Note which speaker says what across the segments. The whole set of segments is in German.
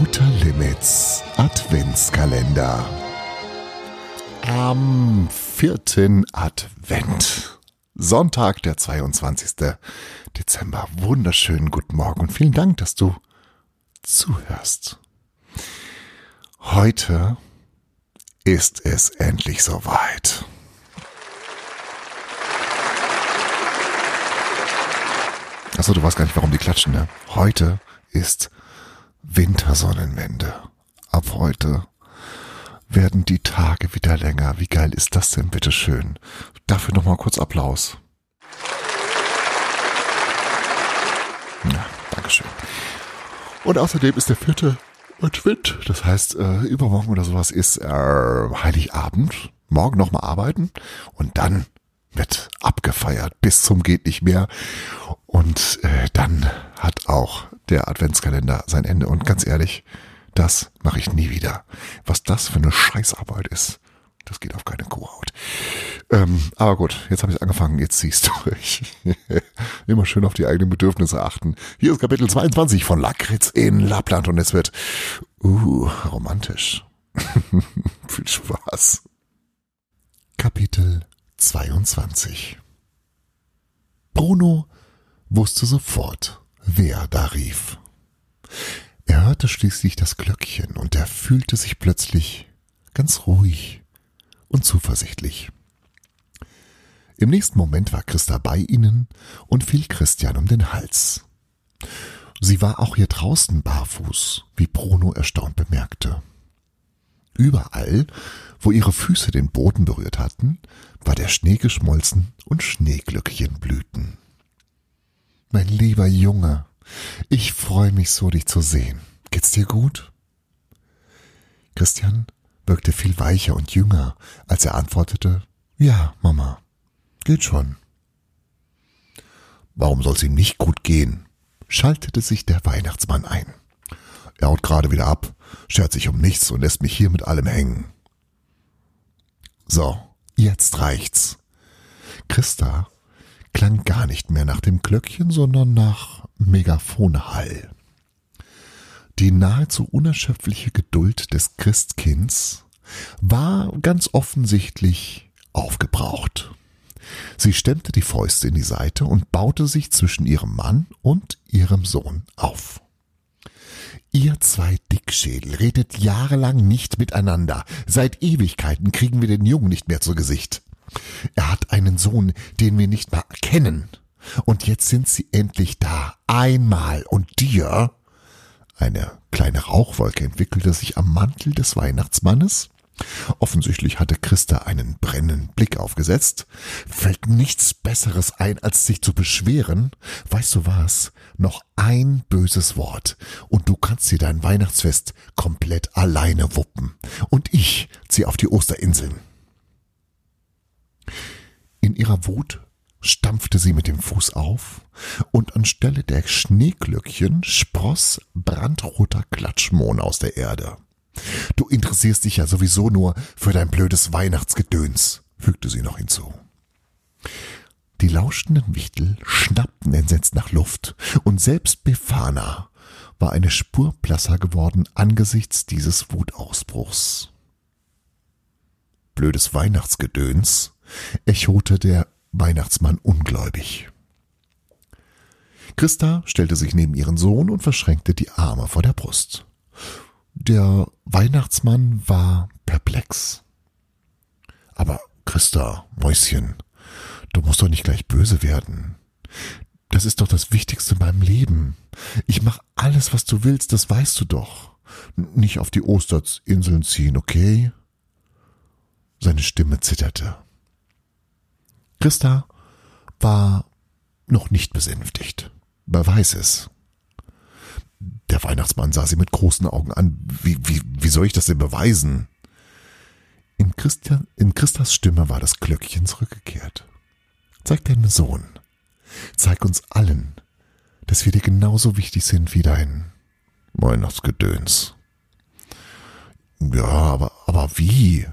Speaker 1: Outer Limits Adventskalender. Am vierten Advent. Sonntag, der 22. Dezember. Wunderschönen guten Morgen und vielen Dank, dass du zuhörst. Heute ist es endlich soweit. Achso, du weißt gar nicht, warum die klatschen, ne? Heute ist Wintersonnenwende. Ab heute werden die Tage wieder länger. Wie geil ist das denn, bitteschön? Dafür nochmal kurz Applaus. Ja, Dankeschön. Und außerdem ist der vierte Advent, das heißt, äh, übermorgen oder sowas ist äh, Heiligabend. Morgen nochmal arbeiten und dann wird abgefeiert bis zum geht nicht mehr. Und äh, dann hat auch der Adventskalender sein Ende. Und ganz ehrlich, das mache ich nie wieder. Was das für eine Scheißarbeit ist, das geht auf keine Kuhhaut. Ähm, aber gut, jetzt habe ich angefangen, jetzt ziehst du durch. Immer schön auf die eigenen Bedürfnisse achten. Hier ist Kapitel 22 von Lakritz in Lappland und es wird uh, romantisch. Viel Spaß. Kapitel 22 Bruno wusste sofort, wer da rief. Er hörte schließlich das Glöckchen und er fühlte sich plötzlich ganz ruhig und zuversichtlich. Im nächsten Moment war Christa bei ihnen und fiel Christian um den Hals. Sie war auch hier draußen barfuß, wie Bruno erstaunt bemerkte. Überall, wo ihre Füße den Boden berührt hatten, war der Schnee geschmolzen und Schneeglöckchen blühten. Mein lieber Junge, ich freue mich so, dich zu sehen. Geht's dir gut? Christian wirkte viel weicher und jünger, als er antwortete, ja, Mama, geht schon. Warum soll's ihm nicht gut gehen? schaltete sich der Weihnachtsmann ein. Er haut gerade wieder ab, schert sich um nichts und lässt mich hier mit allem hängen. So, jetzt reicht's. Christa klang gar nicht mehr nach dem Glöckchen, sondern nach Megaphonhall. Die nahezu unerschöpfliche Geduld des Christkinds war ganz offensichtlich aufgebraucht. Sie stemmte die Fäuste in die Seite und baute sich zwischen ihrem Mann und ihrem Sohn auf. Ihr zwei Dickschädel redet jahrelang nicht miteinander. Seit Ewigkeiten kriegen wir den Jungen nicht mehr zu Gesicht. Er hat einen Sohn, den wir nicht mal kennen. Und jetzt sind sie endlich da. Einmal. Und dir? Eine kleine Rauchwolke entwickelte sich am Mantel des Weihnachtsmannes. Offensichtlich hatte Christa einen brennenden Blick aufgesetzt. Fällt nichts Besseres ein, als sich zu beschweren. Weißt du was? Noch ein böses Wort und du kannst dir dein Weihnachtsfest komplett alleine wuppen. Und ich zieh auf die Osterinseln. In ihrer Wut stampfte sie mit dem Fuß auf, und anstelle der Schneeglöckchen spross brandroter Klatschmohn aus der Erde. Du interessierst dich ja sowieso nur für dein blödes Weihnachtsgedöns, fügte sie noch hinzu. Die lauschenden Wichtel schnappten entsetzt nach Luft, und selbst Befana war eine Spur blasser geworden angesichts dieses Wutausbruchs. Blödes Weihnachtsgedöns, echote der Weihnachtsmann ungläubig. Christa stellte sich neben ihren Sohn und verschränkte die Arme vor der Brust. Der Weihnachtsmann war perplex. Aber Christa, Mäuschen, du musst doch nicht gleich böse werden. Das ist doch das Wichtigste beim Leben. Ich mach alles, was du willst, das weißt du doch. Nicht auf die Osterinseln ziehen, okay? Seine Stimme zitterte. Christa war noch nicht besänftigt. Wer weiß es. Der Weihnachtsmann sah sie mit großen Augen an. Wie, wie, wie soll ich das denn beweisen? In, Christian, in Christas Stimme war das Glöckchen zurückgekehrt. Zeig deinen Sohn. Zeig uns allen, dass wir dir genauso wichtig sind wie dein Weihnachtsgedöns. Ja, aber, aber wie?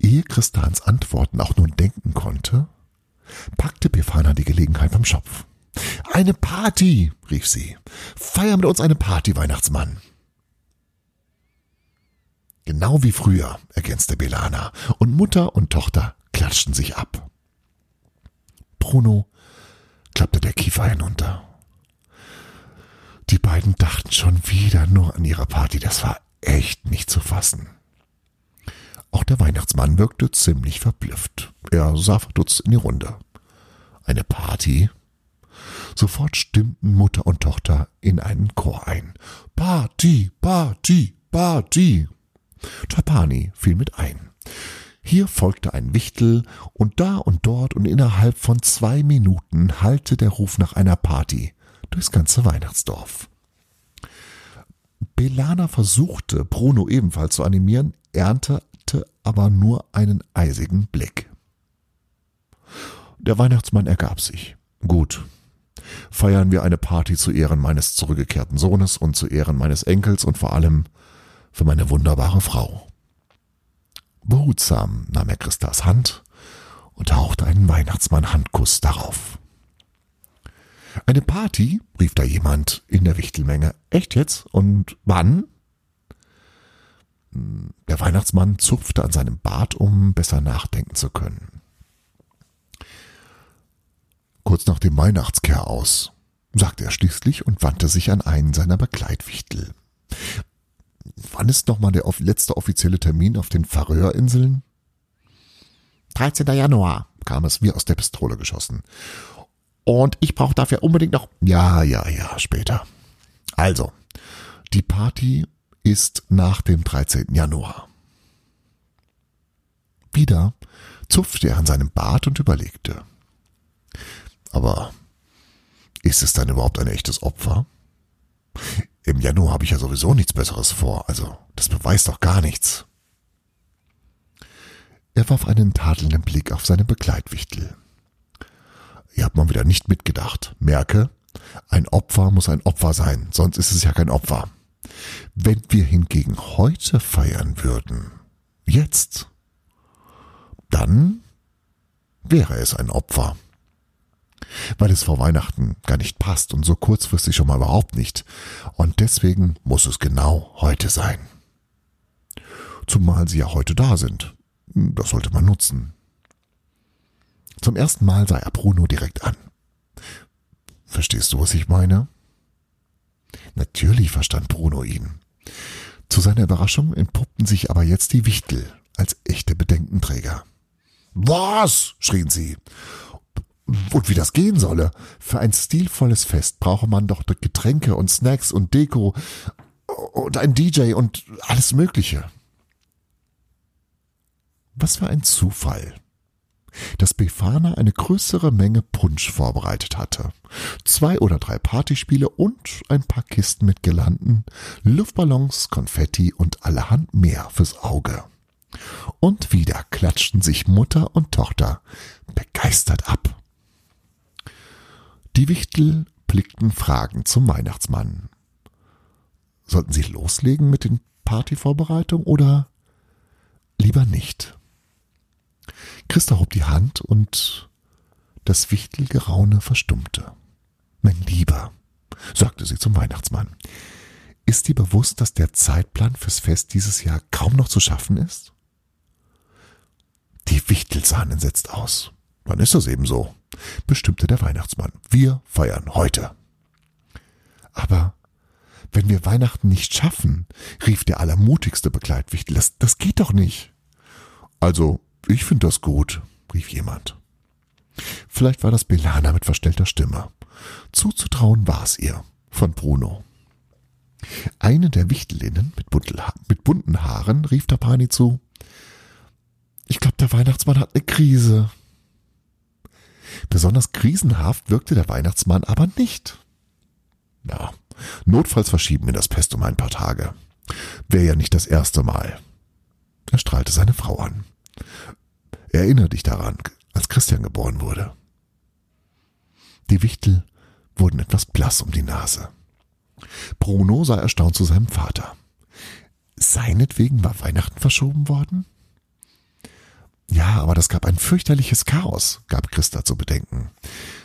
Speaker 1: Ehe Christans Antworten auch nur denken konnte, packte Befana die Gelegenheit beim Schopf. Eine Party, rief sie. Feier mit uns eine Party, Weihnachtsmann. Genau wie früher, ergänzte Belana, und Mutter und Tochter klatschten sich ab. Bruno klappte der Kiefer hinunter. Die beiden dachten schon wieder nur an ihre Party, das war echt nicht zu fassen. Auch der Weihnachtsmann wirkte ziemlich verblüfft. Er sah verdutzt in die Runde. Eine Party? Sofort stimmten Mutter und Tochter in einen Chor ein. Party, Party, Party. Trapani fiel mit ein. Hier folgte ein Wichtel, und da und dort und innerhalb von zwei Minuten hallte der Ruf nach einer Party durchs ganze Weihnachtsdorf. Belana versuchte, Bruno ebenfalls zu animieren, erntete aber nur einen eisigen Blick. Der Weihnachtsmann ergab sich. Gut. Feiern wir eine Party zu Ehren meines zurückgekehrten Sohnes und zu Ehren meines Enkels und vor allem für meine wunderbare Frau. Behutsam nahm er Christas Hand und hauchte einen Weihnachtsmann-Handkuss darauf. Eine Party? rief da jemand in der Wichtelmenge. Echt jetzt? Und wann? Der Weihnachtsmann zupfte an seinem Bart, um besser nachdenken zu können. Kurz nach dem Weihnachtskehr aus, sagte er schließlich und wandte sich an einen seiner Begleitwichtel. Wann ist nochmal der letzte offizielle Termin auf den Färöerinseln? 13. Januar, kam es wie aus der Pistole geschossen. Und ich brauche dafür unbedingt noch. Ja, ja, ja, später. Also, die Party ist nach dem 13. Januar. Wieder zupfte er an seinem Bart und überlegte. Aber ist es dann überhaupt ein echtes Opfer? Im Januar habe ich ja sowieso nichts Besseres vor, also das beweist doch gar nichts. Er warf einen tadelnden Blick auf seine Begleitwichtel. Ihr habt mal wieder nicht mitgedacht. Merke, ein Opfer muss ein Opfer sein, sonst ist es ja kein Opfer. Wenn wir hingegen heute feiern würden, jetzt, dann wäre es ein Opfer weil es vor Weihnachten gar nicht passt und so kurzfristig schon mal überhaupt nicht. Und deswegen muss es genau heute sein. Zumal sie ja heute da sind. Das sollte man nutzen. Zum ersten Mal sah er Bruno direkt an. Verstehst du, was ich meine? Natürlich verstand Bruno ihn. Zu seiner Überraschung entpuppten sich aber jetzt die Wichtel als echte Bedenkenträger. Was? schrien sie und wie das gehen solle. Für ein stilvolles Fest brauche man doch Getränke und Snacks und Deko und ein DJ und alles Mögliche. Was für ein Zufall, dass Befana eine größere Menge Punsch vorbereitet hatte. Zwei oder drei Partyspiele und ein paar Kisten mit Girlanden, Luftballons, Konfetti und allerhand mehr fürs Auge. Und wieder klatschten sich Mutter und Tochter begeistert ab. Die Wichtel blickten fragend zum Weihnachtsmann. Sollten sie loslegen mit den Partyvorbereitungen oder lieber nicht? Christa hob die Hand und das Wichtelgeraune verstummte. Mein Lieber, sagte sie zum Weihnachtsmann, ist dir bewusst, dass der Zeitplan fürs Fest dieses Jahr kaum noch zu schaffen ist? Die Wichtel sahen entsetzt aus. Dann ist das eben so, bestimmte der Weihnachtsmann. Wir feiern heute. Aber wenn wir Weihnachten nicht schaffen, rief der allermutigste Begleitwichtel, das, das geht doch nicht. Also, ich finde das gut, rief jemand. Vielleicht war das Belana mit verstellter Stimme. Zuzutrauen war es ihr, von Bruno. Eine der Wichtelinnen mit, mit bunten Haaren rief der Pani zu. Ich glaube, der Weihnachtsmann hat eine Krise. Besonders krisenhaft wirkte der Weihnachtsmann aber nicht. Ja, notfalls verschieben wir das Pest um ein paar Tage. Wäre ja nicht das erste Mal. Er strahlte seine Frau an. Erinnere dich daran, als Christian geboren wurde. Die Wichtel wurden etwas blass um die Nase. Bruno sah erstaunt zu seinem Vater. Seinetwegen war Weihnachten verschoben worden? Ja, aber das gab ein fürchterliches Chaos, gab Christa zu bedenken.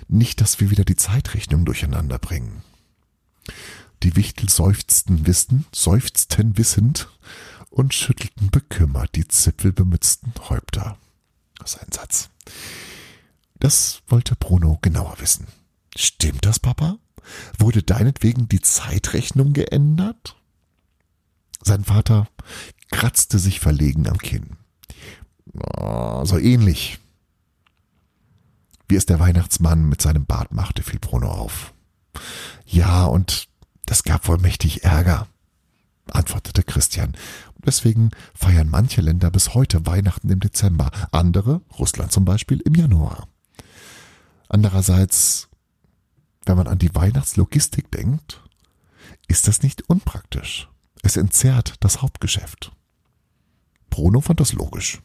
Speaker 1: Nicht, dass wir wieder die Zeitrechnung durcheinander bringen. Die Wichtel seufzten wissen, seufzten wissend und schüttelten bekümmert die zipfelbemützten Häupter. Das ist ein Satz. Das wollte Bruno genauer wissen. Stimmt das, Papa? Wurde deinetwegen die Zeitrechnung geändert? Sein Vater kratzte sich verlegen am Kinn. Oh, so ähnlich. Wie es der Weihnachtsmann mit seinem Bart machte, fiel Bruno auf. Ja, und das gab wohl mächtig Ärger, antwortete Christian. Deswegen feiern manche Länder bis heute Weihnachten im Dezember, andere, Russland zum Beispiel, im Januar. Andererseits, wenn man an die Weihnachtslogistik denkt, ist das nicht unpraktisch. Es entzerrt das Hauptgeschäft. Bruno fand das logisch.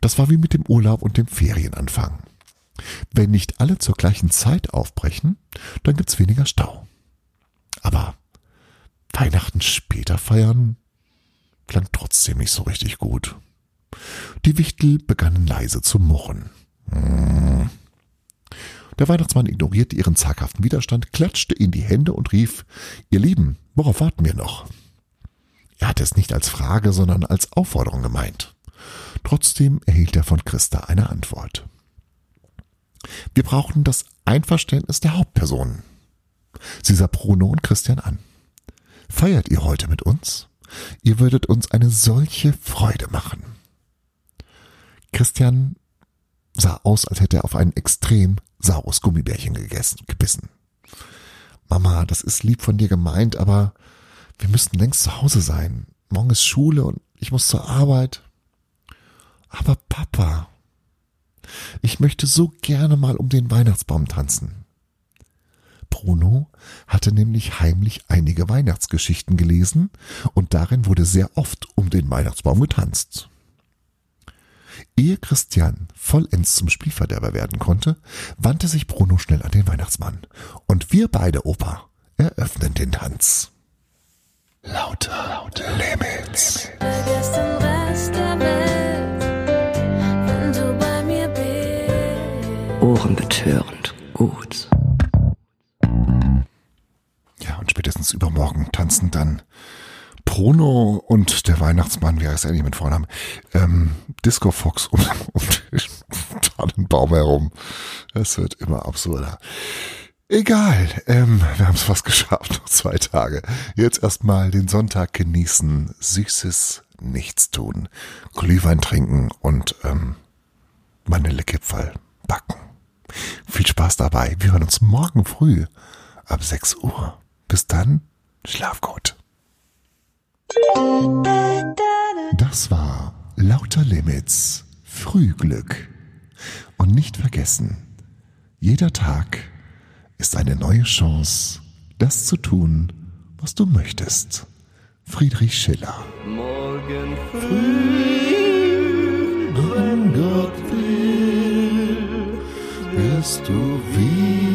Speaker 1: Das war wie mit dem Urlaub und dem Ferienanfang. Wenn nicht alle zur gleichen Zeit aufbrechen, dann gibt's weniger Stau. Weihnachten später feiern klang trotzdem nicht so richtig gut. Die Wichtel begannen leise zu murren. Hm. Der Weihnachtsmann ignorierte ihren zaghaften Widerstand, klatschte in die Hände und rief, ihr Lieben, worauf warten wir noch? Er hatte es nicht als Frage, sondern als Aufforderung gemeint. Trotzdem erhielt er von Christa eine Antwort. Wir brauchen das Einverständnis der Hauptpersonen. Sie sah Bruno und Christian an. Feiert ihr heute mit uns? Ihr würdet uns eine solche Freude machen. Christian sah aus, als hätte er auf ein extrem saures Gummibärchen gegessen, gebissen. Mama, das ist lieb von dir gemeint, aber wir müssten längst zu Hause sein. Morgen ist Schule und ich muss zur Arbeit. Aber Papa, ich möchte so gerne mal um den Weihnachtsbaum tanzen. Bruno hatte nämlich heimlich einige Weihnachtsgeschichten gelesen und darin wurde sehr oft um den Weihnachtsbaum getanzt. Ehe Christian vollends zum Spielverderber werden konnte, wandte sich Bruno schnell an den Weihnachtsmann. Und wir beide, Opa, eröffnen den Tanz. Bruno und der Weihnachtsmann, wie heißt er eigentlich mit Vornamen, ähm, Disco Fox um, um den Tannenbaum herum. Es wird immer absurder. Egal, ähm, wir haben es fast geschafft, noch zwei Tage. Jetzt erstmal den Sonntag genießen, süßes Nichtstun, Glühwein trinken und ähm, Vanillekipferl backen. Viel Spaß dabei. Wir hören uns morgen früh ab 6 Uhr. Bis dann, schlaf gut. Das war Lauter Limits Frühglück. Und nicht vergessen, jeder Tag ist eine neue Chance, das zu tun, was du möchtest. Friedrich Schiller. Morgen früh, wenn Gott will, wirst du wieder